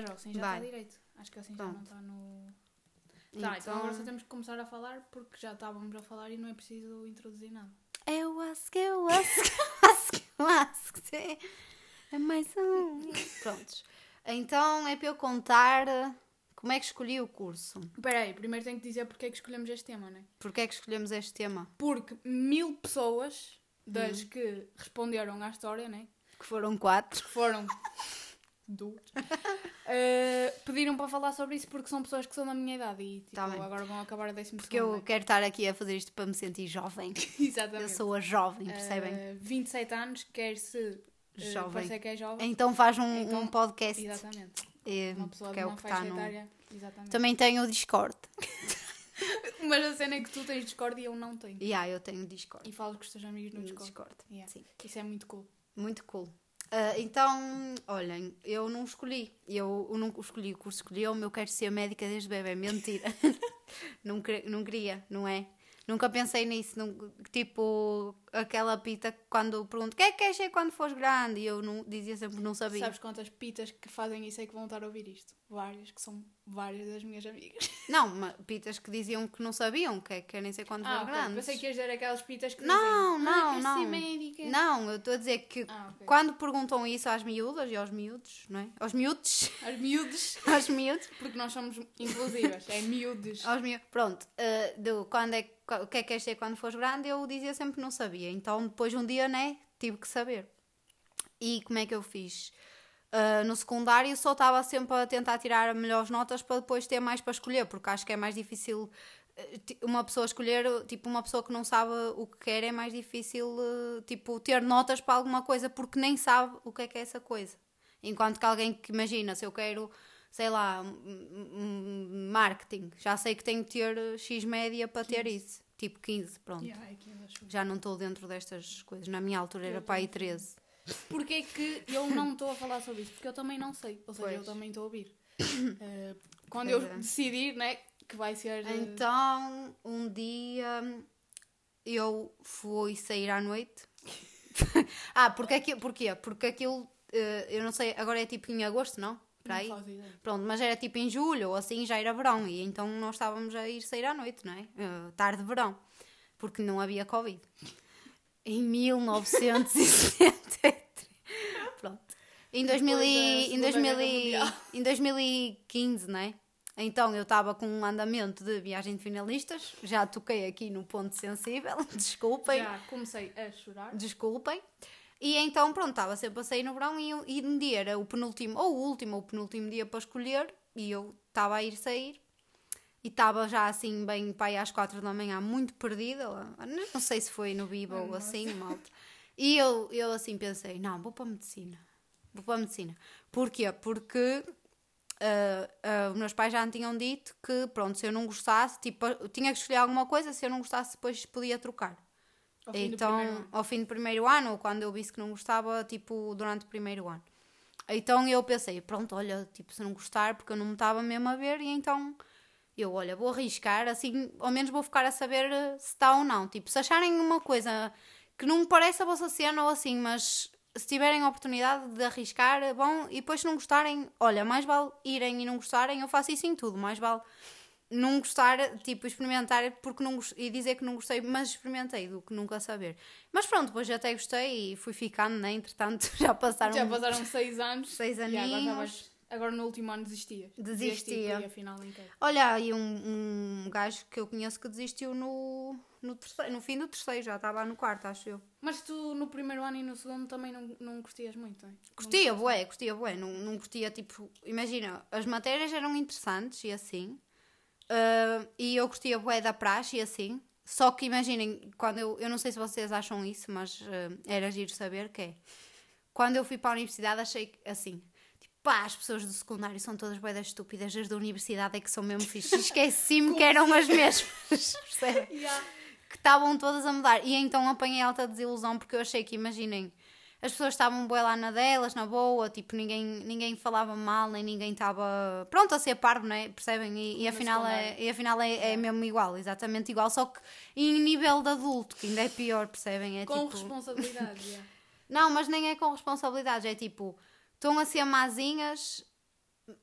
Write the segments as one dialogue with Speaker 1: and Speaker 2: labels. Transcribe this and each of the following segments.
Speaker 1: Veja, assim já
Speaker 2: Vai.
Speaker 1: está direito. Acho que assim já não está no. Tá, então
Speaker 2: Então-
Speaker 1: agora só temos que começar a falar porque já estávamos a falar e não é preciso introduzir nada.
Speaker 2: Eu acho, eu acho, acho, eu sim. É mais um. Prontos. Então é para eu contar eh, como é que escolhi o curso.
Speaker 1: Espera aí, primeiro tenho que dizer porque é que escolhemos este tema, não é?
Speaker 2: Porquê é que escolhemos este tema?
Speaker 1: Porque mil pessoas
Speaker 2: Hum.
Speaker 1: das que responderam à história, né?
Speaker 2: Que foram quatro.
Speaker 1: Que foram duas, eh, pediram para falar sobre isso porque são pessoas que são da minha idade e tipo,
Speaker 2: Tá
Speaker 1: agora vão acabar a décimo
Speaker 2: Porque eu quero estar aqui a fazer isto para me sentir jovem. Eu
Speaker 1: Exatamente.
Speaker 2: sou a jovem, percebem?
Speaker 1: Eh, 27 anos, quer se eh,
Speaker 2: Jovem.
Speaker 1: que é jovem.
Speaker 2: Então faz um,
Speaker 1: Então,
Speaker 2: um podcast.
Speaker 1: Exatamente.
Speaker 2: eh,
Speaker 1: Uma pessoa
Speaker 2: que
Speaker 1: de
Speaker 2: é o que está no.
Speaker 1: Exatamente.
Speaker 2: Também tenho o Discord.
Speaker 1: Mas a cena é que tu tens Discord e eu não tenho.
Speaker 2: E yeah, eu tenho Discord.
Speaker 1: E falo com os teus amigos no
Speaker 2: No
Speaker 1: Discord.
Speaker 2: Discord.
Speaker 1: Yeah.
Speaker 2: Sim.
Speaker 1: Isso é muito cool.
Speaker 2: Muito cool. Ah, então, olhem, eu não escolhi. Eu, eu não escolhi o curso, escolhi o meu quero ser médica desde bebê. Mentira. não, não queria, não é? Nunca pensei nisso. tipo, aquela pita quando pergunto o que é que queres ser quando fores grande? E eu não, dizia sempre não sabia.
Speaker 1: Sabes quantas pitas que fazem isso é que vão estar a ouvir isto? Várias, que são várias das minhas amigas.
Speaker 2: Não, pitas que diziam que não sabiam, que, é que nem sei quando
Speaker 1: Ah,
Speaker 2: foram
Speaker 1: ok.
Speaker 2: grandes.
Speaker 1: Pensei que ias dizer aquelas pitas que
Speaker 2: Não,
Speaker 1: dizem,
Speaker 2: não,
Speaker 1: ah,
Speaker 2: não.
Speaker 1: ser médica?
Speaker 2: Não, eu estou a dizer que
Speaker 1: Ah, ok.
Speaker 2: quando perguntam isso às miúdas e aos miúdos, não é? Aos miúdos,
Speaker 1: As miúdos,
Speaker 2: aos miúdos,
Speaker 1: porque nós somos inclusivas, é miúdos.
Speaker 2: aos miúdos, pronto, eh, do, quando é, o que é que queres ser quando fores grande, eu dizia sempre que não sabia. Então depois um dia, né, tive que saber. E como é que eu fiz? Ah, no secundário só estava sempre a tentar tirar melhores notas para depois ter mais para escolher, porque acho que é mais difícil eh, uma pessoa escolher, tipo, uma pessoa que não sabe o que quer, é mais difícil, eh, tipo, ter notas para alguma coisa porque nem sabe o que é que é essa coisa. Enquanto que alguém que imagina, se eu quero, sei lá, marketing, já sei que tenho que ter eh, X média para ter isso. Tipo 15, pronto.
Speaker 1: Yeah, é.
Speaker 2: Já não estou dentro destas coisas. Na minha altura era para aí
Speaker 1: também.
Speaker 2: 13.
Speaker 1: Porquê é que eu não estou a falar sobre isso? Porque eu também não sei. Ou seja, eu
Speaker 2: Pois.
Speaker 1: também estou a ouvir. Eh, quando
Speaker 2: Pois
Speaker 1: eu
Speaker 2: é.
Speaker 1: decidir, né, que vai ser. eh,
Speaker 2: Então, um dia eu fui sair à noite. ah, porque aquilo, porquê? Porque aquilo, eh, eu não sei, agora é tipo em agosto, não? Para aí? Pronto, mas era tipo em julho ou assim, já era verão. E então nós estávamos a ir sair à noite, não é? Eh, tarde de verão. Porque não havia Covid. Em 1973. Pronto. Em, 2000
Speaker 1: da
Speaker 2: e, em,
Speaker 1: Segunda
Speaker 2: 2000
Speaker 1: Guerra
Speaker 2: e- em 2015, não é? Então eu estava com um andamento de viagem de finalistas. Já toquei aqui no ponto sensível. Desculpem.
Speaker 1: Já comecei a chorar.
Speaker 2: Desculpem. E então, pronto, estava sempre a sair no verão e, e um dia era o penúltimo, ou o último, ou o penúltimo dia para escolher, e eu estava a ir sair. E estava já assim, bem pai às quatro da manhã, muito perdida. Não sei se foi no Biba ou assim, malta. E eu, eu assim pensei: não, vou para a medicina. Vou para a medicina. Porquê? Porque ah, os meus pais já me tinham dito que, pronto, se eu não gostasse, tipo, eu tinha que escolher alguma coisa, se eu não gostasse, depois podia trocar.
Speaker 1: Ao
Speaker 2: então, ao fim do primeiro ano, ou quando eu disse que não gostava, tipo, durante o primeiro ano. Então eu pensei, pronto, olha, tipo, se não gostar, porque eu não me estava mesmo a ver, e então eu, olha, vou arriscar, assim, ao menos vou ficar a saber eh, se está ou não. Tipo, se acharem uma coisa que não me parece a vossa cena ou assim, mas se tiverem a oportunidade de arriscar, é bom, e depois se não gostarem, olha, mais vale irem e não gostarem, eu faço isso em tudo, mais vale não gostar, tipo, experimentar porque não e dizer que não gostei, mas experimentei do que nunca saber. Mas pronto, depois já até gostei e fui ficando, né? Entretanto, já passaram.
Speaker 1: Já passaram seis anos.
Speaker 2: Seis
Speaker 1: e agora,
Speaker 2: aninhos.
Speaker 1: Agora no último ano desistias.
Speaker 2: Desistia.
Speaker 1: E afinal inteiro.
Speaker 2: Olha, aí um, um gajo que eu conheço que desistiu no, no, terceiro, no fim do terceiro, já estava no quarto, acho eu.
Speaker 1: Mas tu no primeiro ano e no segundo também não, não curtias muito, não é?
Speaker 2: Curtia, bué, curtia, bué. Não, não curtia, tipo, imagina, as matérias eram interessantes e assim. ah, e eu curtia bué da praxe e assim. Só que imaginem, quando eu, eu não sei se vocês acham isso, mas ah, era giro saber que é. Quando eu fui para a universidade achei assim, tipo, pá, as pessoas do secundário são todas bué das estúpidas, as da universidade é que são mesmo fixe. Esqueci-me que eram as mesmas, percebem?
Speaker 1: Yeah.
Speaker 2: que estavam todas a mudar. E então apanhei alta desilusão porque eu achei que, imaginem, as pessoas estavam bué lá na delas, na boa, tipo, ninguém, ninguém falava mal, nem ninguém estava pronto a ser parvo, não é? Percebem? E, e
Speaker 1: Na
Speaker 2: afinal, é, e afinal é, é mesmo igual, exatamente igual, só que em nível de adulto, que ainda é pior, percebem? É
Speaker 1: Com
Speaker 2: tipo...
Speaker 1: responsabilidade. yeah.
Speaker 2: Não, mas nem é com responsabilidades, é tipo, estão a ser mazinhas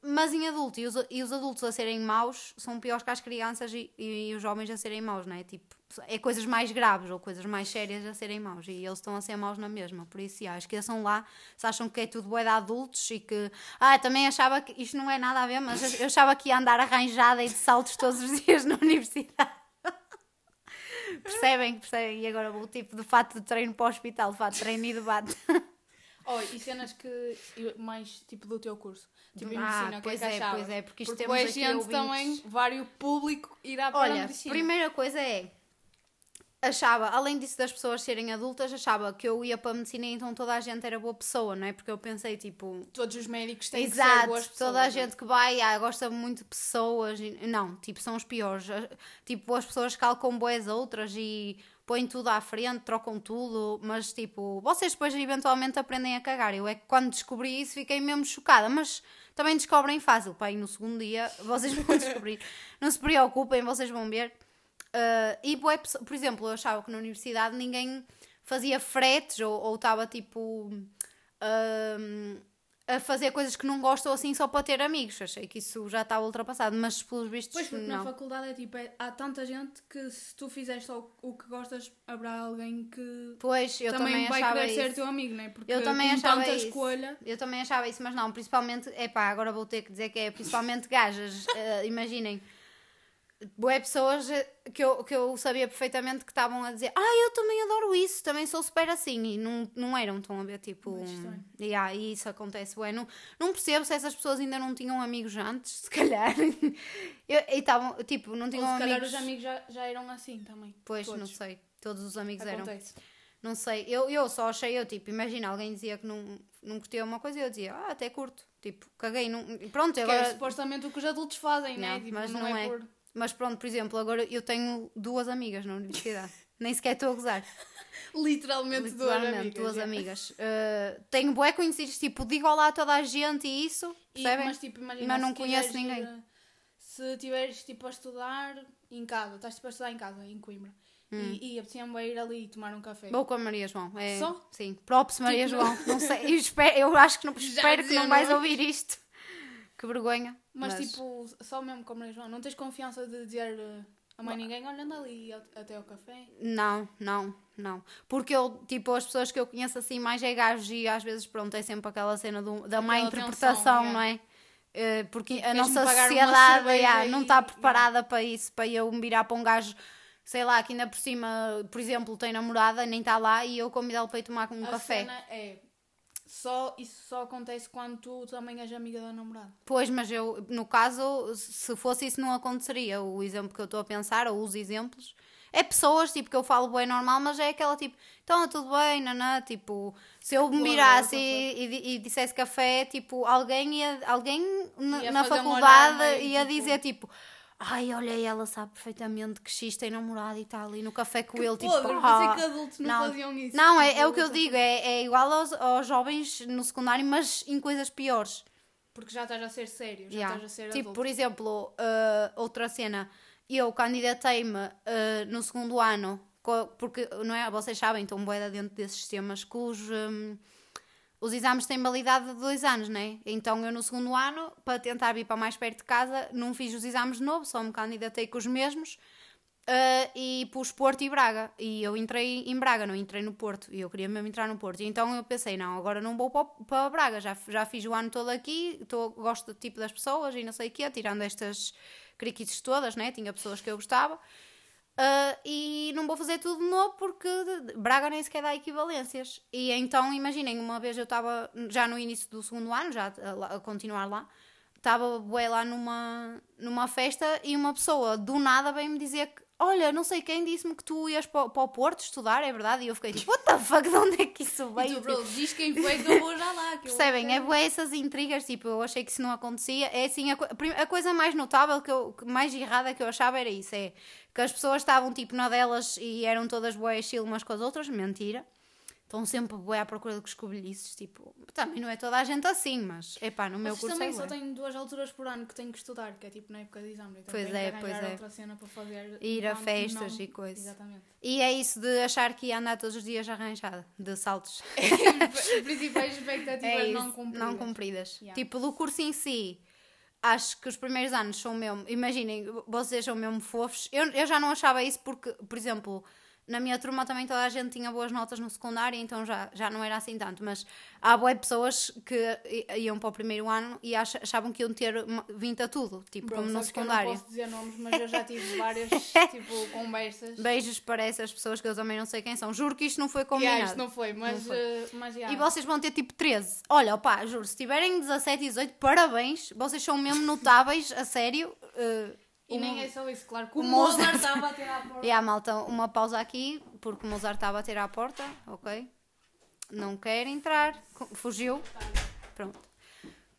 Speaker 2: Mas em adulto, e os, e os adultos a serem maus são piores que as crianças e, e, os jovens a serem maus, não é? Tipo, é coisas mais graves ou coisas mais sérias a serem maus e eles estão a ser maus na mesma. Por isso, já, esqueçam lá se acham que é tudo bué de adultos e que. Ah, também achava que. Isto não é nada a ver, mas eu achava que ia andar arranjada e de saltos todos os dias na universidade. percebem? Percebem? E agora o tipo de fato de treino para o hospital, de fato de treino e debate.
Speaker 1: Oh, e cenas que. mais tipo do teu curso. Tipo,
Speaker 2: Ah,
Speaker 1: medicina, é
Speaker 2: pois
Speaker 1: que
Speaker 2: é,
Speaker 1: achavas?
Speaker 2: pois é, porque isto
Speaker 1: Porque
Speaker 2: temos aqui
Speaker 1: gente
Speaker 2: ouvintes.
Speaker 1: também, vários público irá para a
Speaker 2: Olha,
Speaker 1: medicina.
Speaker 2: primeira coisa é. Achava, além disso das pessoas serem adultas, achava que eu ia para a medicina e então toda a gente era boa pessoa, não é? Porque eu pensei, tipo,
Speaker 1: Todos os médicos têm que ser
Speaker 2: Exato,
Speaker 1: boas pessoas.
Speaker 2: toda a
Speaker 1: é?
Speaker 2: gente que vai ah, gosta muito de pessoas. e- Não, tipo, são os piores. Ah, Tipo, as pessoas calcam boas outras e põem tudo à frente, trocam tudo, mas tipo, vocês depois eventualmente aprendem a cagar. Eu é que quando descobri isso fiquei mesmo chocada, mas também descobrem fácil. Pai, no segundo dia vocês vão descobrir. Não se preocupem, vocês vão ver. Ah, e, por exemplo, eu achava que na universidade ninguém fazia fretes ou estava tipo ahm, a fazer coisas que não gostam assim só para ter amigos. Achei que isso já estava ultrapassado, mas pelos vistos
Speaker 1: Pois, porque na
Speaker 2: não.
Speaker 1: faculdade é tipo, é- há tanta gente que se tu fizeres só o que gostas, haverá alguém que
Speaker 2: Pois, eu
Speaker 1: também,
Speaker 2: também,
Speaker 1: vai
Speaker 2: achava
Speaker 1: querer ser
Speaker 2: isso.
Speaker 1: teu amigo, não é? Porque
Speaker 2: Eu também achava
Speaker 1: tanta
Speaker 2: isso.
Speaker 1: escolha.
Speaker 2: Eu também achava isso, mas não, principalmente, epá, agora vou ter que dizer que é principalmente gajas, eh, imaginem. Boé pessoas que eu, que eu sabia perfeitamente que estavam a dizer Ah, eu também adoro isso, também sou super assim E não, não eram, estão a ver, tipo
Speaker 1: Muito estranho.
Speaker 2: e, isso acontece, ué, não, não percebo se essas pessoas ainda não tinham amigos antes, se calhar E estavam, tipo, não
Speaker 1: Ou
Speaker 2: tinham
Speaker 1: se calhar
Speaker 2: amigos
Speaker 1: os amigos já, já eram assim também.
Speaker 2: Pois, não
Speaker 1: Todos.
Speaker 2: sei, todos os amigos eram
Speaker 1: Acontece.
Speaker 2: não sei, eu, eu só achei, eu tipo, imagina, alguém dizia que não, não curtia uma coisa e eu dizia, ah, até curto. Tipo, caguei, não, pronto,
Speaker 1: Que é supostamente o que os adultos fazem,
Speaker 2: Não,
Speaker 1: né? Tipo,
Speaker 2: mas
Speaker 1: não,
Speaker 2: não
Speaker 1: é,
Speaker 2: é.
Speaker 1: por.
Speaker 2: Mas pronto, por exemplo, agora eu tenho duas amigas na universidade. Nem sequer estou a gozar.
Speaker 1: Literalmente, duas
Speaker 2: Literalmente,
Speaker 1: amigas.
Speaker 2: duas amigas. Uh, tenho bué conhecidos, tipo, digo olá a toda a gente e isso,
Speaker 1: E-
Speaker 2: percebem?
Speaker 1: mas tipo, imagina,
Speaker 2: Mas não conheço
Speaker 1: quiseres
Speaker 2: ninguém.
Speaker 1: se estiveres tipo a estudar em casa, estás tipo a estudar em casa, em Coimbra, e, e apetecia-me ir ali tomar um café.
Speaker 2: Hum. Vou com a Maria João. É,
Speaker 1: Só?
Speaker 2: Sim. Props Maria
Speaker 1: Tipo,
Speaker 2: João. Não sei. Eu, espero, eu acho que não,
Speaker 1: Já
Speaker 2: espero que não vais
Speaker 1: não é?
Speaker 2: ouvir isto. Que vergonha.
Speaker 1: Mas, tipo, só mesmo como a João, não tens confiança de dizer eh, a mãe ninguém olhando ali a- até ao café?
Speaker 2: Não, não, não. Porque eu, tipo, as pessoas que eu conheço assim mais é gajos e às vezes, pronto, é sempre aquela cena do, da má interpretação,
Speaker 1: tensão,
Speaker 2: não é? Eh, Porque a
Speaker 1: queres-me
Speaker 2: nossa sociedade
Speaker 1: e-
Speaker 2: não está preparada para isso, para eu me virar para um gajo, sei lá, que ainda por cima, por exemplo, tem namorada, nem está lá e eu convidá-lo para ir tomar um
Speaker 1: a
Speaker 2: café.
Speaker 1: cena é. Só, isso só acontece quando tu também és amiga da namorada.
Speaker 2: Pois, mas eu, no caso, se fosse isso, não aconteceria. O exemplo que eu estou a pensar, ou os exemplos, é pessoas, tipo, que eu falo bem normal, mas é aquela tipo, então tudo bem, nanã, tipo, se eu me virasse e, e, e dissesse café, tipo, alguém ia, alguém na,
Speaker 1: Ia
Speaker 2: na faculdade ia
Speaker 1: tipo-
Speaker 2: dizer, tipo, ai, olha, ela sabe perfeitamente que X tem namorado e está ali no café com ele, tipo,
Speaker 1: Podre,
Speaker 2: ah,
Speaker 1: pensei que adultos não, faziam isso.
Speaker 2: não, é,
Speaker 1: Tipo,
Speaker 2: é o que eu digo, é, é igual aos, aos jovens no secundário, mas em coisas piores.
Speaker 1: Porque já estás a ser sério, já
Speaker 2: Yeah.
Speaker 1: estás a ser
Speaker 2: Tipo,
Speaker 1: adulto.
Speaker 2: por exemplo, uh, outra cena, eu candidatei-me uh, no segundo ano, porque, não é? Vocês sabem, estão boeda dentro desses sistemas, que os, um, os exames têm validade de dois anos, não é? Então eu no segundo ano, para tentar vir para mais perto de casa, não fiz os exames de novo, só me candidatei com os mesmos. uh, e pus Porto e Braga. E eu entrei em Braga, não entrei no Porto. E eu queria mesmo entrar no Porto. E então eu pensei, não, agora não vou para, para Braga. Já, já fiz o ano todo aqui, tô, gosto do tipo das pessoas e não sei o quê, tirando estas criquices todas, né? Tinha pessoas que eu gostava. Uh, e não vou fazer tudo de novo porque Braga nem sequer dá equivalências. E então, imaginem, uma vez eu estava já no início do segundo ano, já a, a continuar lá, estava lá numa, numa festa e uma pessoa do nada veio-me dizer que olha, não sei quem disse-me que tu ias para, o- para o Porto estudar, é verdade? E eu fiquei tipo, what the fuck, de onde é que isso
Speaker 1: E
Speaker 2: veio?
Speaker 1: tu, bro, diz quem foi que eu vou já lá.
Speaker 2: Percebem? É bué essas intrigas, tipo, eu achei que isso não acontecia. É assim, a, a coisa mais notável, que eu, mais errada que eu achava era isso, é que as pessoas estavam tipo na delas e eram todas boas estilo umas com as outras, mentira. Estão sempre bué à procura de escobilhices, tipo, também não é toda a gente assim, mas, epá, no meu
Speaker 1: Vocês
Speaker 2: curso
Speaker 1: também
Speaker 2: é
Speaker 1: só têm duas alturas por ano que têm que estudar, que é tipo na época de exame. Então
Speaker 2: Pois é, pois é.
Speaker 1: outra cena para fazer.
Speaker 2: Ir a
Speaker 1: não-
Speaker 2: festas
Speaker 1: não-
Speaker 2: e coisas.
Speaker 1: Exatamente.
Speaker 2: E é isso de achar que ia andar todos os dias arranjada, de saltos.
Speaker 1: Principais expectativas
Speaker 2: É isso,
Speaker 1: não cumpridas.
Speaker 2: não cumpridas.
Speaker 1: Yeah.
Speaker 2: Tipo, do curso em si, acho que os primeiros anos são mesmo. Imaginem, vocês são mesmo fofos. Eu, eu já não achava isso porque, por exemplo, na minha turma também toda a gente tinha boas notas no secundário, então já, já não era assim tanto. Mas há boas pessoas que iam para o primeiro ano e ach- achavam que iam ter uma- 20 a tudo, tipo,
Speaker 1: Bro,
Speaker 2: como no
Speaker 1: que eu não
Speaker 2: secundário.
Speaker 1: posso dizer nomes, mas eu já tive várias tipo, conversas.
Speaker 2: Beijos para essas pessoas que eu também não sei quem são. Juro que isto não foi
Speaker 1: Yeah,
Speaker 2: combinado.
Speaker 1: isto não foi, mas,
Speaker 2: foi.
Speaker 1: eh, mas yeah.
Speaker 2: E vocês vão ter tipo 13. Olha, opá, juro, se tiverem 17 e 18, parabéns. Vocês são mesmo notáveis, a sério. Uh,
Speaker 1: E
Speaker 2: um-
Speaker 1: nem é só isso, claro. que O
Speaker 2: o Mozart-
Speaker 1: estava a tirar a porta.
Speaker 2: E há malta, uma pausa aqui, porque o Mozart está a bater à porta, ok? Não quer entrar, fugiu. Pronto.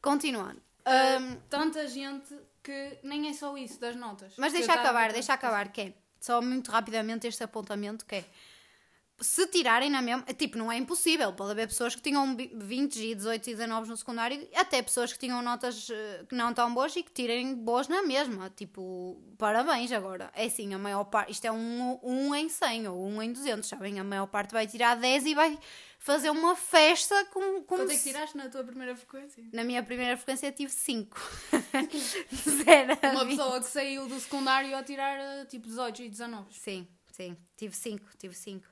Speaker 2: Continuando. Um,
Speaker 1: Tanta gente que nem é só isso das notas.
Speaker 2: mas deixa acabar, deixa acabar, que é só muito rapidamente este apontamento que é se tirarem na mesma, tipo, não é impossível, pode haver pessoas que tinham vi- 20 e 18 e 19 no secundário, até pessoas que tinham notas eh, que não tão boas e que tirem boas na mesma, tipo, parabéns agora. É assim, a maior parte, isto é um, um em 100 ou um em 200, sabem? A maior parte vai tirar 10 e vai fazer uma festa com, como
Speaker 1: Quanto é que tiraste na tua primeira frequência?
Speaker 2: Na minha primeira frequência tive 5. Zero. a
Speaker 1: Uma pessoa que saiu do secundário a tirar eh, tipo 18 e 19.
Speaker 2: Sim, sim. Tive cinco, tive cinco.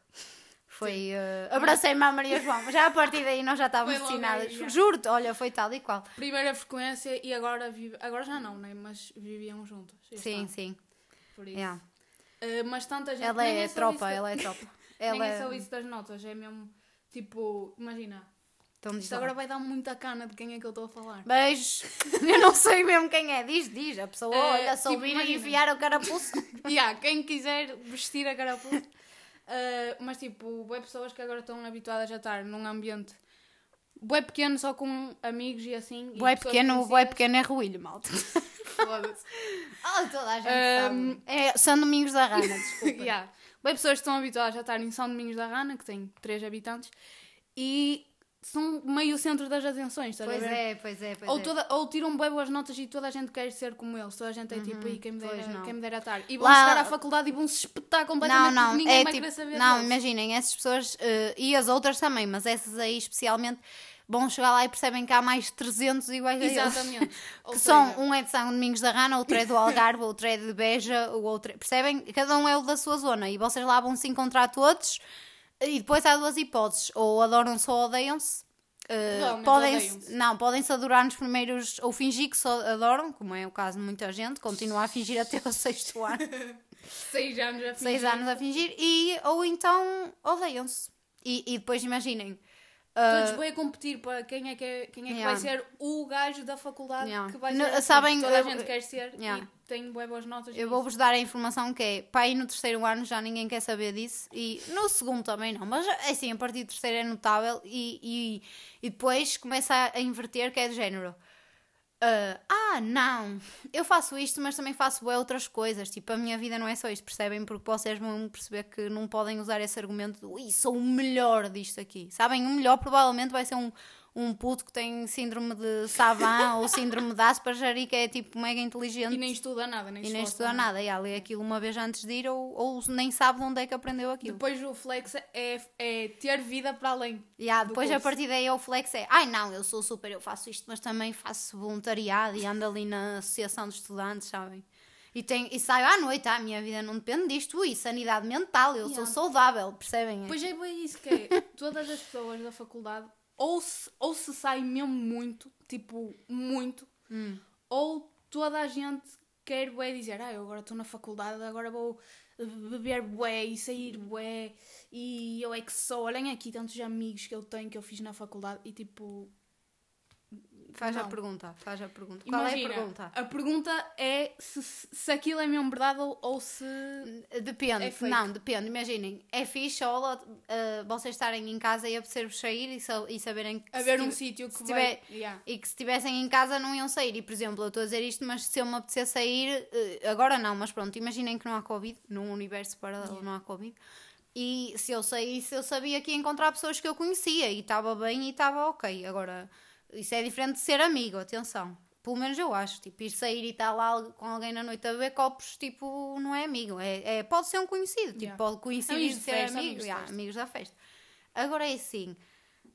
Speaker 2: Foi. eh, Abracei-me à Maria João, mas já a partir daí nós já estávamos
Speaker 1: já.
Speaker 2: Juro-te, olha, foi tal e qual.
Speaker 1: Primeira frequência e agora vive... Agora já não, né? Mas viviam juntas. este
Speaker 2: Sim,
Speaker 1: ano,
Speaker 2: sim.
Speaker 1: Por isso.
Speaker 2: yeah.
Speaker 1: Eh, mas tanta gente.
Speaker 2: Ela é
Speaker 1: só
Speaker 2: tropa, ela é tropa.
Speaker 1: Nem
Speaker 2: Ela
Speaker 1: é só
Speaker 2: é.
Speaker 1: isso das notas, é mesmo tipo, imagina.
Speaker 2: Então
Speaker 1: Isto agora vai dar muita cana de quem é que eu estou a falar.
Speaker 2: Beijos. Eu não sei mesmo quem é. Diz, diz. A pessoa,
Speaker 1: Eh,
Speaker 2: olha, se
Speaker 1: tipo,
Speaker 2: ouvir e
Speaker 1: imagina.
Speaker 2: enfiar o carapuço.
Speaker 1: yeah, quem quiser vestir a carapuça. Uh, mas tipo, bué pessoas que agora estão habituadas a estar num ambiente bué pequeno, só com amigos e assim. e
Speaker 2: Boé
Speaker 1: pessoas
Speaker 2: pequeno, boé
Speaker 1: conhecidas.
Speaker 2: pequeno é ruilho, malta.
Speaker 1: Foda-se.
Speaker 2: Oh, toda a gente
Speaker 1: Um,
Speaker 2: sabe. É São Domingos da Rana, desculpa.
Speaker 1: yeah. Bué pessoas que estão habituadas a estar em São Domingos da Rana, que tem 3 habitantes, e são meio o centro das atenções, estás
Speaker 2: Pois
Speaker 1: a ver?
Speaker 2: é, pois é, pois
Speaker 1: Ou,
Speaker 2: é.
Speaker 1: toda, ou tiram bem boas notas e toda a gente quer ser como eles. Toda a gente é tipo, aí quem me
Speaker 2: Uhum. pois
Speaker 1: dera,
Speaker 2: não.
Speaker 1: quem me dera estar. E vão
Speaker 2: Lá-
Speaker 1: chegar à faculdade e vão se espetar
Speaker 2: Não,
Speaker 1: completamente
Speaker 2: não,
Speaker 1: porque ninguém
Speaker 2: é
Speaker 1: vai
Speaker 2: tipo,
Speaker 1: querer saber
Speaker 2: não,
Speaker 1: deles.
Speaker 2: imaginem, essas pessoas eh, e as outras também, mas essas aí especialmente vão chegar lá e percebem que há mais 300 iguais a eles.
Speaker 1: Exatamente.
Speaker 2: Que
Speaker 1: seja,
Speaker 2: são, um é de São Domingos da Rana, outro é do Algarve, outro é de Beja, o outro é... Percebem? Cada um é o da sua zona e vocês lá vão se encontrar todos e depois há duas hipóteses, ou adoram-se ou odeiam-se. Eh,
Speaker 1: Provavelmente
Speaker 2: podem não, podem-se adorar nos primeiros ou fingir que só adoram, como é o caso de muita gente, continua a fingir até o sexto ano.
Speaker 1: seis anos a
Speaker 2: seis
Speaker 1: fingir.
Speaker 2: anos a fingir, e, ou então odeiam-se. E, e depois imaginem.
Speaker 1: Todos
Speaker 2: ah,
Speaker 1: vão a competir para quem é que, é- quem é que
Speaker 2: Yeah.
Speaker 1: vai ser o gajo da faculdade
Speaker 2: Yeah.
Speaker 1: que vai ser. assim,
Speaker 2: sabem,
Speaker 1: toda a
Speaker 2: eu-
Speaker 1: gente quer ser
Speaker 2: Yeah.
Speaker 1: e tem bué boas notas.
Speaker 2: eu vou-vos dar a informação que é para ir no terceiro ano já ninguém quer saber disso, e no segundo também não, mas é assim, a partir do terceiro é notável, e, e, e depois começa a inverter, que é do género. Ah, ah, não, eu faço isto, mas também faço outras coisas. Tipo, a minha vida não é só isto, percebem? Porque vocês vão perceber que não podem usar esse argumento de "Ui, sou o melhor disto aqui. Sabem? O melhor provavelmente vai ser um, um puto que tem síndrome de Savant ou síndrome de Asperger e que é tipo mega inteligente
Speaker 1: E nem estuda nada, nem
Speaker 2: e nem estuda nada. E lê aquilo uma vez antes de ir ou, ou nem sabe de onde é que aprendeu aquilo.
Speaker 1: Depois o flex é, é ter vida para além.
Speaker 2: E
Speaker 1: do
Speaker 2: depois a
Speaker 1: curso.
Speaker 2: partir daí o flex é ai não, eu sou super, eu faço isto, mas também faço voluntariado e ando ali na associação de estudantes, sabem? E, tem, e saio à noite, ah, a minha vida não depende disto, ui, sanidade mental, eu sou
Speaker 1: Yeah.
Speaker 2: saudável, percebem?
Speaker 1: Pois é, bem isso que é. Todas as pessoas da faculdade ou se, ou se sai mesmo muito, tipo, muito,
Speaker 2: Hum.
Speaker 1: ou toda a gente quer bué dizer, ah, eu agora estou na faculdade, agora vou beber bué e sair bué e eu é que sou, olhem aqui tantos amigos que eu tenho que eu fiz na faculdade e tipo,
Speaker 2: Faz a
Speaker 1: não.
Speaker 2: pergunta, faz a pergunta. Qual é a
Speaker 1: imagina,
Speaker 2: pergunta?
Speaker 1: a pergunta é se, se aquilo é mesmo verdade ou, ou se...
Speaker 2: Depende,
Speaker 1: É
Speaker 2: não, depende. Imaginem, é fixe ou uh, vocês estarem em casa e apetecer-vos sair e, e saberem que
Speaker 1: Haver um sítio que vai...
Speaker 2: tiver-
Speaker 1: Yeah.
Speaker 2: e que se estivessem em casa não iam sair. E por exemplo, eu estou a dizer isto, mas se eu me apetecer sair, uh, agora não, mas pronto, imaginem que não há Covid, num universo paralelo não há Covid. E se eu saísse, eu sabia que ia encontrar pessoas que eu conhecia e estava bem e estava ok. Agora, isso é diferente de ser amigo, atenção. Pelo menos eu acho. Tipo, ir sair e estar lá com alguém na noite a beber copos, tipo, não é amigo. É, é- pode ser um conhecido. Tipo,
Speaker 1: Yeah.
Speaker 2: pode de
Speaker 1: de
Speaker 2: ser
Speaker 1: festa,
Speaker 2: amigo.
Speaker 1: amigos
Speaker 2: yeah, amigos da festa. Agora é assim,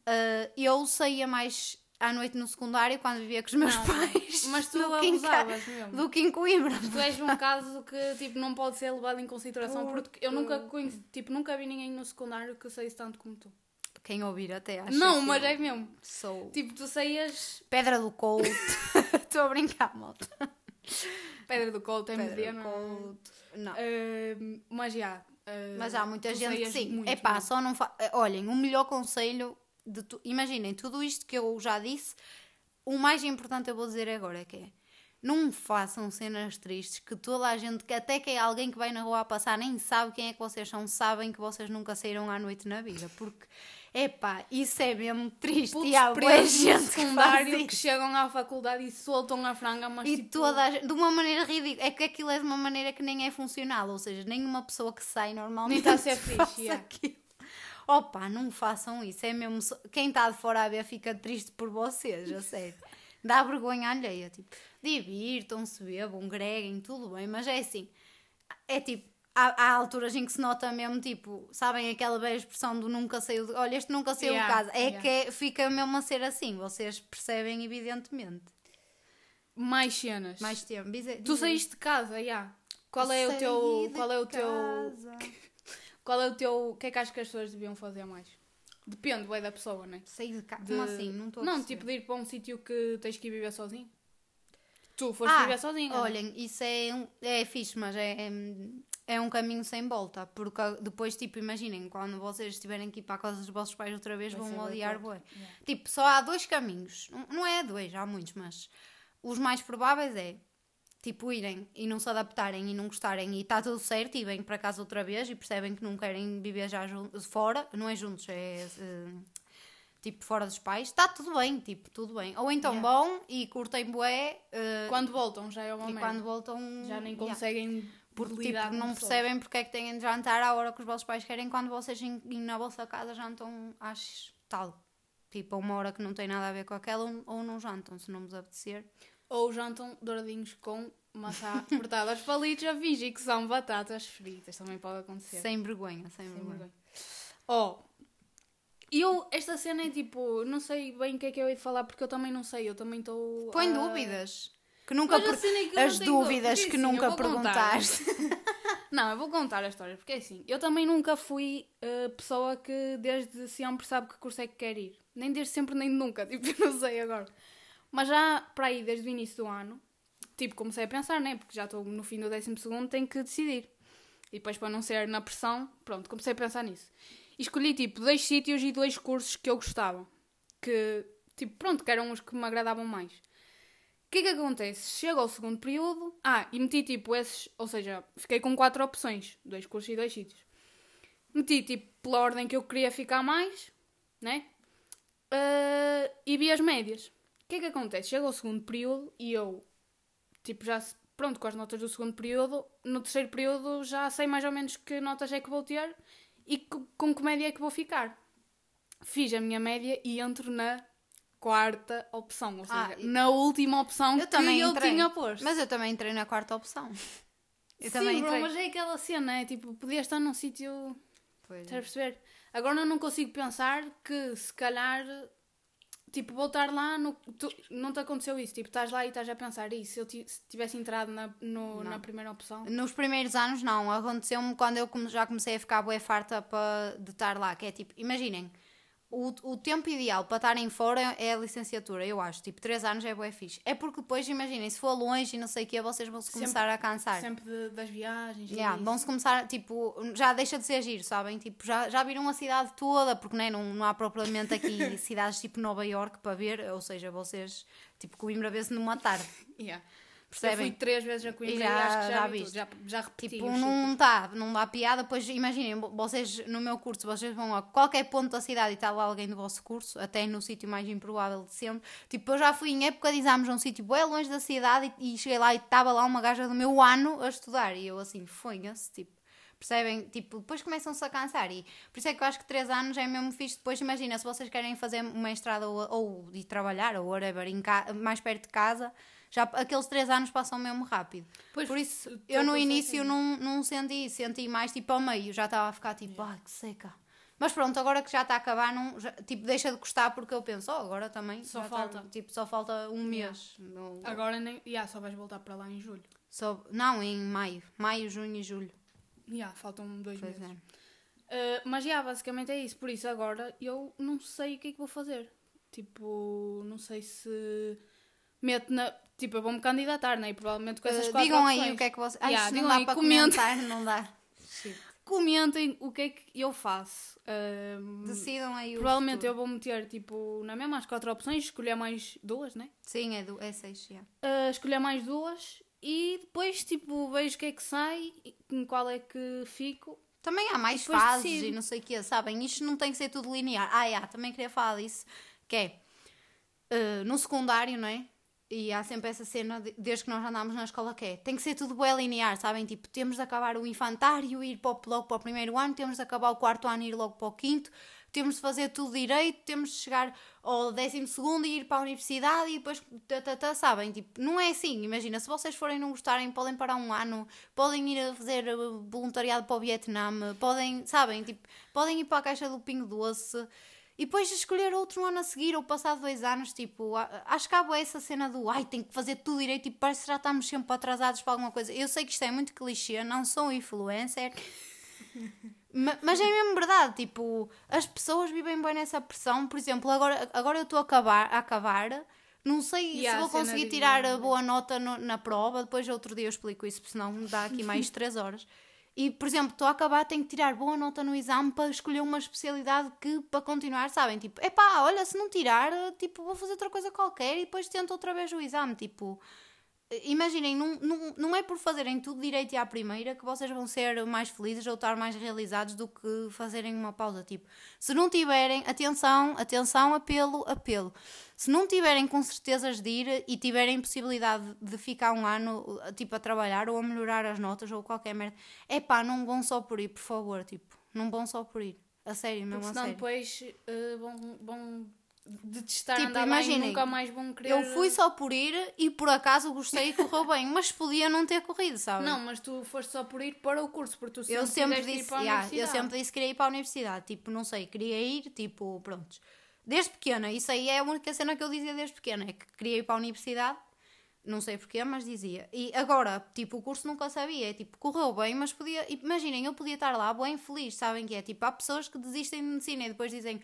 Speaker 2: uh, eu saía mais à noite no secundário quando vivia com os meus
Speaker 1: Não,
Speaker 2: pais.
Speaker 1: Mas tu
Speaker 2: do que em Ca-
Speaker 1: abusavas mesmo.
Speaker 2: Do que em Coimbra.
Speaker 1: Tu és um caso que tipo, não pode ser levado em consideração porque eu nunca conheci, tipo, nunca vi ninguém no secundário que saísse tanto como tu.
Speaker 2: Quem ouvir até acha
Speaker 1: não,
Speaker 2: que
Speaker 1: mas é mesmo.
Speaker 2: Sou
Speaker 1: Tipo, tu saías
Speaker 2: pedra do couto. Estou a brincar, malta.
Speaker 1: pedra do colo, tem
Speaker 2: Pedra do
Speaker 1: não.
Speaker 2: couto. Não.
Speaker 1: Uh, mas já. uh,
Speaker 2: Mas há muita gente que sim.
Speaker 1: muito
Speaker 2: É pá, só não fa... eh, Olhem, o melhor conselho de tu... Imaginem, tudo isto que eu já disse, o mais importante eu vou dizer agora que é não façam cenas tristes que toda a gente, que até que é alguém que vai na rua a passar, nem sabe quem é que vocês são, sabem que vocês nunca saíram à noite na vida. Porque, é pá, isso é mesmo triste.
Speaker 1: Putos
Speaker 2: E há
Speaker 1: no
Speaker 2: gente que
Speaker 1: secundário
Speaker 2: isso.
Speaker 1: que chegam à faculdade e soltam a franga, mas
Speaker 2: E
Speaker 1: tipo,
Speaker 2: toda a gente, de uma maneira ridícula. É que aquilo é de uma maneira que nem é funcional. Ou seja, nenhuma pessoa que sai normalmente
Speaker 1: Nem está a ser fixe, yeah.
Speaker 2: aquilo. Opa, não façam isso. É mesmo. Quem está de fora a ver fica triste por vocês, a sério. Dá vergonha alheia. Tipo, divirtam-se, bebam, greguem, tudo bem. Mas é assim. É tipo. Há, há alturas em que se nota mesmo, tipo, sabem aquela velha expressão do nunca saiu de... Olha, este nunca saiu
Speaker 1: Yeah,
Speaker 2: de casa. É
Speaker 1: yeah.
Speaker 2: que é- fica mesmo a ser assim. Vocês percebem, evidentemente.
Speaker 1: mais cenas.
Speaker 2: Mais tempo.
Speaker 1: Tu saíste de casa, já. Qual é o teu. Qual é o teu. Qual é o teu. O que é que achas que as pessoas deviam fazer mais? Depende, é da pessoa, não é?
Speaker 2: Saí de casa.
Speaker 1: De-
Speaker 2: Como assim? Não estou
Speaker 1: Não, tipo de ir para um sítio que tens que ir viver sozinho. Tu foste
Speaker 2: Ah,
Speaker 1: viver sozinho. não é?
Speaker 2: Olhem, isso é, um, é fixe, mas é, é, é um caminho sem volta. Porque depois, tipo, imaginem, quando vocês estiverem aqui para a casa dos vossos pais outra vez,
Speaker 1: Vai
Speaker 2: vão odiar bué.
Speaker 1: Yeah.
Speaker 2: Tipo, só há dois caminhos. Não- é dois, há muitos, mas os mais prováveis é tipo irem e não se adaptarem e não gostarem e está tudo certo e vêm para casa outra vez e percebem que não querem viver já fora, não é juntos, é eh, tipo fora dos pais, está tudo bem, tipo, tudo bem. Ou então
Speaker 1: Yeah.
Speaker 2: bom e curtem bué eh,
Speaker 1: Quando voltam já é uma
Speaker 2: e
Speaker 1: merda.
Speaker 2: quando voltam
Speaker 1: Já nem
Speaker 2: yeah. Porque tipo, não percebem porque é que têm de jantar à hora que os vossos pais querem quando vocês em- na vossa casa jantam às tal. Tipo, a uma hora que não tem nada a ver com aquela ou, ou não jantam, se não vos apetecer.
Speaker 1: Ou jantam douradinhos com maçã cortada aos palitos a fingir que são batatas fritas. Também pode acontecer.
Speaker 2: Sem vergonha, sem,
Speaker 1: Sem
Speaker 2: vergonha.
Speaker 1: vergonha. Oh, eu, esta cena é tipo, não sei bem o que é que eu de falar porque eu também não sei, eu também estou.
Speaker 2: Põe
Speaker 1: a-
Speaker 2: dúvidas. Que nunca per-
Speaker 1: é que
Speaker 2: As
Speaker 1: tenho
Speaker 2: dúvidas que nunca perguntaste.
Speaker 1: Não, eu vou contar a história porque é assim, eu também nunca fui a pessoa que desde sempre sabe que curso é que quer ir. Nem desde sempre, nem nunca, tipo, eu não sei agora. Mas já para aí, desde o início do ano, tipo, comecei a pensar, né? Porque já estou no fim do 12 segundo, tenho que decidir. E depois, para não ser na pressão, pronto, comecei a pensar nisso. E escolhi, tipo, dois sítios e dois cursos que eu gostava. Que, tipo, pronto, que eram os que me agradavam mais. Que é que acontece? Chega ao segundo período. Ah, e meti tipo esses. Ou seja, fiquei com quatro opções: dois cursos e dois sítios. Meti tipo pela ordem que eu queria ficar mais, né? Ah, e vi as médias. O que é que acontece? Chega ao segundo período e eu, tipo, já. Pronto, com as notas do segundo período, no terceiro período já sei mais ou menos que notas é que vou ter e co- com que média é que vou ficar. Fiz a minha média e entro na quarta opção, ou seja,
Speaker 2: Ah,
Speaker 1: na última opção
Speaker 2: Eu
Speaker 1: que
Speaker 2: também
Speaker 1: eu
Speaker 2: entrei.
Speaker 1: tinha posto.
Speaker 2: Mas eu também entrei na quarta opção. Eu
Speaker 1: Sim,
Speaker 2: também
Speaker 1: bro,
Speaker 2: entrei.
Speaker 1: mas é aquela cena, é tipo, podia estar num sítio.
Speaker 2: Pois
Speaker 1: Estás a
Speaker 2: é.
Speaker 1: perceber? Agora eu não consigo pensar que se calhar. Tipo, voltar lá, no, tu- não te aconteceu isso? Tipo, estás lá e estás a pensar isso. Se eu ti- se tivesse entrado na, no- na primeira opção.
Speaker 2: Nos primeiros anos, não. Aconteceu-me quando eu já comecei a ficar bué farta para de estar lá. Que é tipo, imaginem, o, o tempo ideal para estarem fora é a licenciatura, eu acho. Tipo, 3 anos é bué fixe. É porque depois, imaginem, se for longe e não sei o que, vocês vão se
Speaker 1: Sempre-
Speaker 2: começar a cansar.
Speaker 1: Sempre de- das viagens.
Speaker 2: Yeah,
Speaker 1: isso.
Speaker 2: vão-se começar, tipo, já deixa de ser giro, sabem? Tipo, já, já viram a cidade toda, porque né, não, não há propriamente aqui cidades tipo Nova York para ver, ou seja, vocês, tipo, Coimbra vê-se numa tarde.
Speaker 1: Yeah. Eu
Speaker 2: Percebem?
Speaker 1: fui três vezes a Coimbra
Speaker 2: E já-
Speaker 1: acho que já,
Speaker 2: já
Speaker 1: vi. Já, já repeti.
Speaker 2: Tipo, não dá, não dá piada. Pois imaginem, vo- vocês no meu curso, vocês vão a qualquer ponto da cidade e está lá alguém do vosso curso, até no sítio mais improvável de sempre. Tipo, eu já fui em época de exames a um sítio bem longe da cidade e, e cheguei lá e estava lá uma gaja do meu ano a estudar. E eu assim, fonha-se, tipo. Percebem? Tipo, depois começam-se a cansar. E por isso é que eu acho que 3 anos é mesmo fixe. Depois, imagina, se vocês querem fazer uma estrada ou, ou ir trabalhar ou whatever, mais perto de casa, já aqueles 3 anos passam mesmo rápido.
Speaker 1: Pois,
Speaker 2: por isso, eu no início não, não senti, senti mais tipo ao meio. Já estava a ficar tipo, ah, que seca. Mas pronto, agora que já está a acabar, não, já- tipo, deixa de gostar porque eu penso, oh, agora também.
Speaker 1: Só
Speaker 2: tá-
Speaker 1: falta.
Speaker 2: tipo, só falta um mês. Não,
Speaker 1: Agora nem. Yeah, só vais voltar para lá em julho.
Speaker 2: só, não, em maio. Maio, junho e julho.
Speaker 1: Yeah, faltam dois
Speaker 2: Pois
Speaker 1: meses.
Speaker 2: é.
Speaker 1: Uh, mas já, basicamente é isso. Por isso, agora eu não sei o que é que vou fazer. Tipo, não sei se meto na. Tipo, eu vou-me candidatar, né? E provavelmente com essas
Speaker 2: Uh,
Speaker 1: quatro
Speaker 2: digam
Speaker 1: opções.
Speaker 2: aí o que é que vocês. Ai,
Speaker 1: Yeah, digam
Speaker 2: não dá
Speaker 1: aí,
Speaker 2: para comentar, não dá.
Speaker 1: Comentem o que é que eu faço. Um,
Speaker 2: Decidam aí o.
Speaker 1: provavelmente
Speaker 2: futuro.
Speaker 1: eu vou meter, tipo, na mesma as quatro opções, escolher mais duas, né?
Speaker 2: Sim, é, do, é seis, yeah.
Speaker 1: Uh, escolher mais duas e depois, tipo, vejo o que é que sai, em qual é que fico.
Speaker 2: Também há mais
Speaker 1: Depois
Speaker 2: fases
Speaker 1: decido.
Speaker 2: e não sei o quê, sabem? Isto não tem que ser tudo linear. Ah, yeah, também queria falar disso, que é uh, no secundário, não é? E há sempre essa cena, de- desde que nós andámos na escola, que é tem que ser tudo bem linear, sabem? Tipo, temos de acabar o infantário, ir para, o- logo para o primeiro ano, temos de acabar o quarto ano e ir logo para o quinto, temos de fazer tudo direito, temos de chegar ao décimo segundo e ir para a universidade e depois, tá, tá, tá, sabem? Tipo, não é assim. Imagina, se vocês forem não gostarem, podem parar um ano, podem ir a fazer uh, voluntariado para o Vietnã, podem, sabem? Tipo, podem ir para a caixa do Pingo Doce e depois escolher outro ano a seguir ou passar dois anos. Tipo, acho que há essa cena do ai, tem que fazer tudo direito e parece que já estamos sempre atrasados para alguma coisa. Eu sei que isto é muito clichê, não sou influencer. Ma- Mas é mesmo verdade, tipo, as pessoas vivem bem nessa pressão. Por exemplo, agora, agora eu estou a acabar, a acabar, não sei
Speaker 1: há
Speaker 2: se vou conseguir tirar a boa nota no- na prova. Depois, outro dia, eu explico isso, porque senão me dá aqui mais três horas. E, por exemplo, estou a acabar, tenho que tirar boa nota no exame para escolher uma especialidade que, para continuar, sabem? Tipo, epá, olha, se não tirar, tipo, vou fazer outra coisa qualquer e depois tento outra vez o exame. Tipo, Imaginem, não, não, não é por fazerem tudo direito e à primeira que vocês vão ser mais felizes ou estar mais realizados do que fazerem uma pausa. Tipo, se não tiverem, atenção, atenção, apelo, apelo. Se não tiverem com certezas de ir e tiverem possibilidade de ficar um ano tipo, a trabalhar ou a melhorar as notas ou qualquer merda, é pá, não vão só por ir, por favor. Tipo, não vão só por ir. A sério,
Speaker 1: Porque
Speaker 2: mesmo a
Speaker 1: senão
Speaker 2: sério.
Speaker 1: depois uh, vão, vão detestar
Speaker 2: Tipo,
Speaker 1: andar
Speaker 2: imaginem,
Speaker 1: nunca mais vão querer...
Speaker 2: Eu fui só por ir e por acaso gostei e correu bem, mas podia não ter corrido, sabem?
Speaker 1: Não, mas tu foste só por ir para o curso, porque tu sempre,
Speaker 2: eu sempre
Speaker 1: quiseste ir
Speaker 2: disse,
Speaker 1: para a
Speaker 2: yeah, eu
Speaker 1: universidade.
Speaker 2: sempre disse que queria ir para a universidade. Tipo, não sei, queria ir, tipo, prontos. Desde pequena, isso aí é a única cena que eu dizia desde pequena, é que queria ir para a universidade. Não sei porquê, mas dizia. E agora, tipo, o curso nunca sabia. É, tipo, correu bem, mas podia. Imaginem, eu podia estar lá bem feliz, sabem que é? Tipo, há pessoas que desistem de medicina e depois dizem.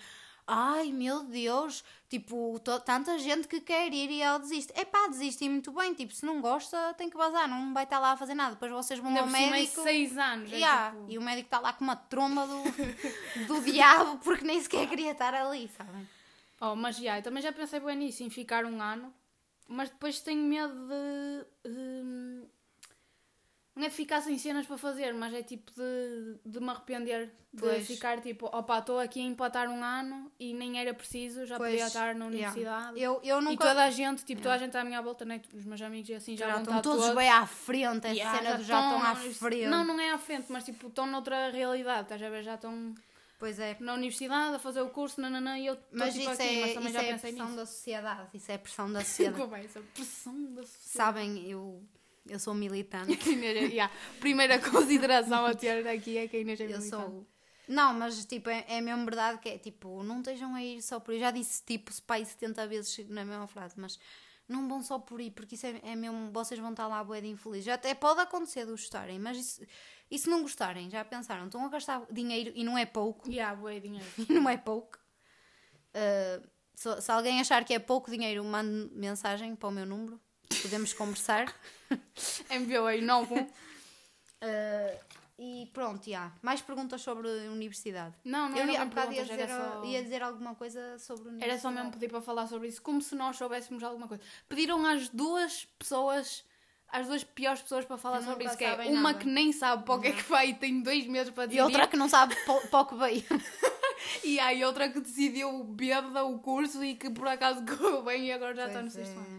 Speaker 2: Ai meu Deus, tipo, tanta gente que quer ir e ela desiste. É pá, desiste e muito bem. Tipo, se não gosta, tem que vazar, não vai estar lá a fazer nada. Depois vocês vão
Speaker 1: Ainda
Speaker 2: ao
Speaker 1: é
Speaker 2: médico.
Speaker 1: seis anos. é
Speaker 2: Yeah,
Speaker 1: tipo-
Speaker 2: E o médico está lá com uma tromba do, do diabo porque nem sequer queria estar ali, sabem?
Speaker 1: Oh, mas já, eu também já pensei bem nisso, em ficar um ano, mas depois tenho medo de. hum, não é ficar sem cenas para fazer, mas é tipo de, de me arrepender. De
Speaker 2: Pois.
Speaker 1: ficar tipo, opa, estou aqui a empatar um ano e nem era preciso, já
Speaker 2: Pois,
Speaker 1: podia estar na
Speaker 2: yeah.
Speaker 1: universidade.
Speaker 2: Eu, eu
Speaker 1: E
Speaker 2: nunca.
Speaker 1: toda a gente, tipo, toda a gente à minha volta, né? os meus amigos e assim já,
Speaker 2: já estão todos
Speaker 1: todos.
Speaker 2: bem à frente, essa
Speaker 1: Yeah,
Speaker 2: cena do já estão à frente.
Speaker 1: Não, não é à frente, mas tipo, estão noutra realidade, estás a ver? Já estão
Speaker 2: Pois é.
Speaker 1: na universidade a fazer o curso, nananã, e eu estou
Speaker 2: Mas
Speaker 1: tipo
Speaker 2: isso
Speaker 1: aqui,
Speaker 2: é,
Speaker 1: mas também
Speaker 2: isso
Speaker 1: já
Speaker 2: é
Speaker 1: pensei
Speaker 2: pressão
Speaker 1: nisso.
Speaker 2: da sociedade. Isso é pressão da sociedade.
Speaker 1: Como é essa pressão da sociedade?
Speaker 2: Sabem, eu, eu sou militante.
Speaker 1: É- yeah, Primeira consideração a ter aqui é que a Inês é
Speaker 2: Eu
Speaker 1: militante.
Speaker 2: sou. Não, mas tipo, é, é mesmo verdade que é tipo, não estejam a ir só por ir. Já disse tipo, pai 70 vezes na mesma frase, mas não vão só por ir, porque isso é, é mesmo, vocês vão estar lá bué de infelizes. Já Até pode acontecer de gostarem, mas isso, e se não gostarem, já pensaram, estão a gastar dinheiro e não é pouco,
Speaker 1: Yeah, bué dinheiro.
Speaker 2: e não é pouco. Uh, se, se alguém achar que é pouco dinheiro, mande mensagem para o meu número, podemos conversar.
Speaker 1: Enviou aí, não vou.
Speaker 2: Uh, e pronto, já. Mais perguntas sobre a universidade.
Speaker 1: Não, não
Speaker 2: Eu
Speaker 1: era
Speaker 2: ia, bocado ia dizer,
Speaker 1: era só...
Speaker 2: ia dizer alguma coisa sobre a
Speaker 1: Era
Speaker 2: universidade.
Speaker 1: só mesmo pedir para falar sobre isso, como se nós soubéssemos alguma coisa. Pediram às duas pessoas, às duas piores pessoas para falar sobre isso, que é uma
Speaker 2: nada.
Speaker 1: que nem sabe para o que é que vai e tem dois meses para
Speaker 2: E
Speaker 1: decidir.
Speaker 2: outra que não sabe pa- para o que veio.
Speaker 1: E há outra que decidiu bêbada o curso e que por acaso correu bem e agora já está no sexto ano.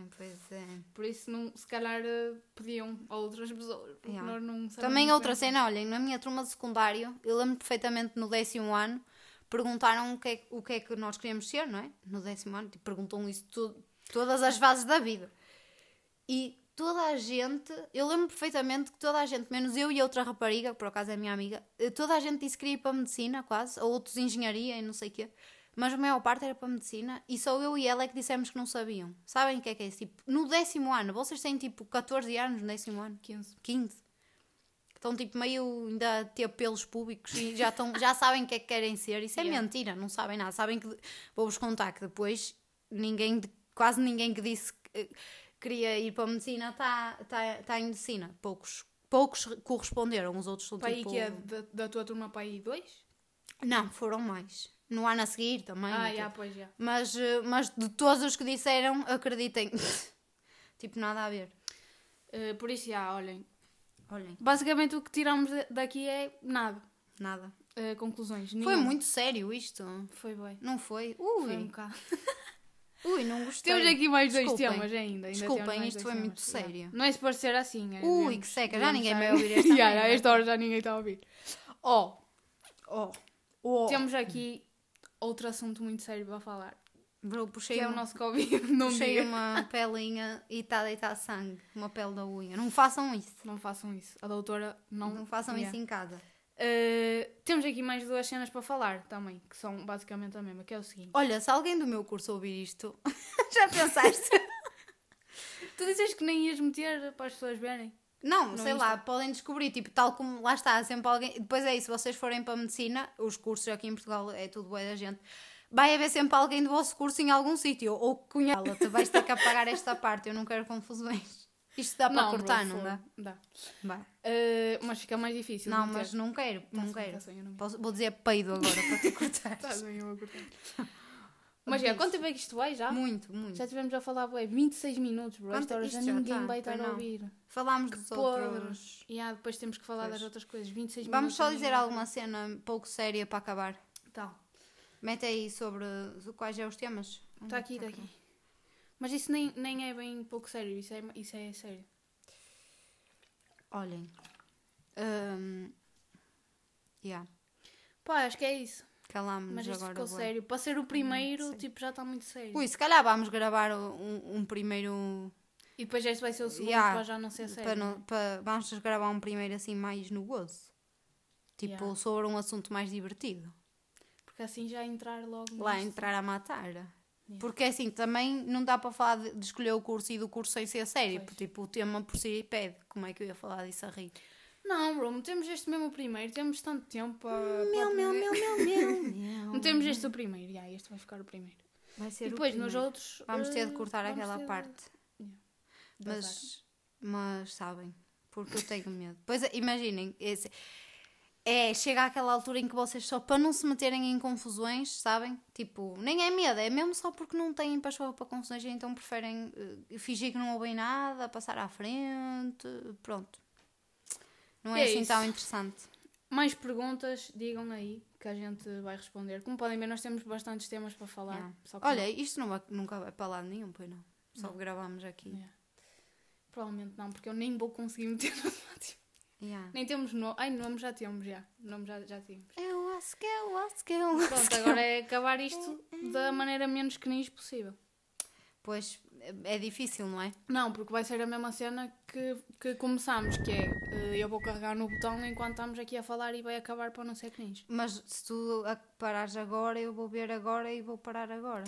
Speaker 2: É.
Speaker 1: Por isso, não, se calhar, eh, pediam a outras pessoas.
Speaker 2: Yeah. Também outra
Speaker 1: bem.
Speaker 2: cena, olhem, na minha turma de secundário, eu lembro perfeitamente no décimo ano, perguntaram o que, é, o que é que nós queríamos ser, não é? No décimo ano, tipo, perguntam isso tudo, todas as fases da vida. E toda a gente, eu lembro perfeitamente que toda a gente, menos eu e outra rapariga, que por acaso é minha amiga, eh, toda a gente disse que queria ir para a medicina, quase, ou outros engenharia e não sei o quê. Mas a maior parte era para a medicina e só eu e ela é que dissemos que não sabiam. Sabem o que é que é isso? Tipo, no décimo ano, vocês têm tipo 14 anos no décimo ano?
Speaker 1: 15.
Speaker 2: 15. Estão tipo meio ainda a ter pelos públicos e já, estão, já sabem o que é que querem ser. Isso é
Speaker 1: Yeah.
Speaker 2: mentira, não sabem nada. Sabem que vou-vos contar que depois ninguém, quase ninguém que disse que eh, queria ir para a medicina está tá, tá em medicina. Poucos, poucos corresponderam, os outros são
Speaker 1: aí
Speaker 2: tipo.
Speaker 1: que é da, da tua turma para aí dois?
Speaker 2: Não, foram mais. No ano a seguir também.
Speaker 1: Ah, já, pois já.
Speaker 2: mas, eh, mas de todos os que disseram, acreditem. tipo, nada a ver.
Speaker 1: Eh, por isso, já, olhem.
Speaker 2: Olhem,
Speaker 1: Basicamente o que tiramos daqui é nada.
Speaker 2: nada.
Speaker 1: Eh, conclusões.
Speaker 2: Foi
Speaker 1: nenhuma.
Speaker 2: muito sério isto.
Speaker 1: Foi bem.
Speaker 2: Não foi?
Speaker 1: Foi um
Speaker 2: Ui,
Speaker 1: bocado.
Speaker 2: ui, não gostei.
Speaker 1: Temos aqui mais dois
Speaker 2: Desculpem.
Speaker 1: temas ainda. ainda
Speaker 2: Desculpem, isto foi
Speaker 1: temas.
Speaker 2: muito sério.
Speaker 1: Não é se ser assim. é,
Speaker 2: Ui, que seca, já ninguém vai ouvir esta
Speaker 1: a esta hora já ninguém está a ouvir. Ó,
Speaker 2: Oh, oh.
Speaker 1: temos aqui outro assunto muito sério para falar.
Speaker 2: Bro,
Speaker 1: Que
Speaker 2: puxei,
Speaker 1: é o nosso Covid. Não
Speaker 2: puxei
Speaker 1: diga.
Speaker 2: uma pelinha e está a deitar sangue. Uma pele da unha. Não façam isso.
Speaker 1: Não façam isso. A doutora não...
Speaker 2: Não, façam
Speaker 1: Yeah.
Speaker 2: isso em casa.
Speaker 1: Uh, temos aqui mais duas cenas para falar também, que são basicamente a mesma, que é o seguinte.
Speaker 2: Olha, se alguém do meu curso ouvir isto, já pensaste?
Speaker 1: Tu dizes que nem ias meter para as pessoas verem.
Speaker 2: Não,
Speaker 1: No
Speaker 2: sei lá, podem descobrir, tipo, tal como lá está, sempre alguém. Depois é isso, se vocês forem para a medicina, os cursos aqui em Portugal é tudo boa da gente. Vai haver sempre alguém do vosso curso em algum sítio, ou que conhece. Tu vais ter que apagar esta parte, eu não quero confusões. Isto dá para
Speaker 1: Não,
Speaker 2: cortar, não dá?
Speaker 1: Dá.
Speaker 2: Vai.
Speaker 1: Uh, mas fica mais difícil.
Speaker 2: Não, mas não quero, não
Speaker 1: Tá-se bem,
Speaker 2: quero.
Speaker 1: eu não
Speaker 2: Posso- vou dizer peido agora para tu cortares.
Speaker 1: Tá bem, eu vou cortar. Mas já, quanto tempo é que isto vai já?
Speaker 2: Muito, muito.
Speaker 1: Já tivemos a falar, ué, 26 minutos, bro.
Speaker 2: Quanto-
Speaker 1: Esta hora já ninguém
Speaker 2: tá,
Speaker 1: vai estar
Speaker 2: pois
Speaker 1: a
Speaker 2: não.
Speaker 1: ouvir.
Speaker 2: Falámos dos
Speaker 1: Podre.
Speaker 2: outros.
Speaker 1: E ah, depois temos que falar
Speaker 2: Pois.
Speaker 1: das outras coisas. 26
Speaker 2: Vamos
Speaker 1: minutos.
Speaker 2: só
Speaker 1: ninguém
Speaker 2: dizer alguma cena pouco séria para acabar.
Speaker 1: Tá.
Speaker 2: Mete aí sobre quais é os temas.
Speaker 1: Está aqui, está aqui. Mas isso nem, nem é bem pouco sério, isso é, isso é sério.
Speaker 2: Olhem. Hum, yeah.
Speaker 1: Pá, acho que é isso.
Speaker 2: Calámos
Speaker 1: Mas isto
Speaker 2: agora.
Speaker 1: ficou sério. Para ser o primeiro,
Speaker 2: sério.
Speaker 1: tipo, já está muito sério.
Speaker 2: Ui, se calhar vamos gravar um, um primeiro.
Speaker 1: E depois este vai ser o segundo
Speaker 2: Yeah.
Speaker 1: para já não ser sério.
Speaker 2: Para não, para, vamos gravar um primeiro assim mais no gozo. Tipo,
Speaker 1: Yeah.
Speaker 2: sobre um assunto mais divertido.
Speaker 1: Porque assim já entrar logo
Speaker 2: Lá
Speaker 1: nisto.
Speaker 2: entrar a matar. Porque assim, também não dá para falar de, de escolher o curso e do curso sem ser sério.
Speaker 1: Pois.
Speaker 2: Tipo, o tema por si pede. Como é que eu ia falar disso a rir?
Speaker 1: Não, bro, metemos este mesmo o primeiro. Temos tanto tempo para.
Speaker 2: Meu, meu, meu, meu, meu, meu.
Speaker 1: Metemos este o primeiro. Já, este vai ficar o primeiro.
Speaker 2: Vai ser
Speaker 1: E depois nos outros.
Speaker 2: Vamos ter de
Speaker 1: eh,
Speaker 2: cortar aquela parte. Mas, mas sabem, porque eu tenho medo. Pois imaginem, esse, é, chega àquela altura em que vocês só para não se meterem em confusões, sabem? Tipo, nem é medo, é mesmo só porque não têm paixão para confusões, então preferem eh, fingir que não ouvem nada, passar à frente, pronto. Não é,
Speaker 1: É
Speaker 2: assim
Speaker 1: isso.
Speaker 2: tão interessante.
Speaker 1: Mais perguntas, digam aí que a gente vai responder. Como podem ver, nós temos bastantes temas para falar.
Speaker 2: Yeah.
Speaker 1: que
Speaker 2: Olha, isto não vai- nunca vai para lado nenhum, pois não. Só
Speaker 1: Não.
Speaker 2: gravamos aqui.
Speaker 1: Yeah. Provavelmente não, porque eu nem vou conseguir meter no.
Speaker 2: Yeah.
Speaker 1: Nem temos nome. Ai, nome já temos, já. Nome já, já temos.
Speaker 2: Eu acho que eu acho que eu
Speaker 1: Pronto, agora é acabar isto da maneira menos cringe possível.
Speaker 2: Pois é difícil, não é?
Speaker 1: Não, porque vai ser a mesma cena que, que começámos, que é eh, eu vou carregar no botão enquanto estamos aqui a falar e vai acabar para não ser cringe.
Speaker 2: Mas se tu parares agora, eu vou ver agora e vou parar agora.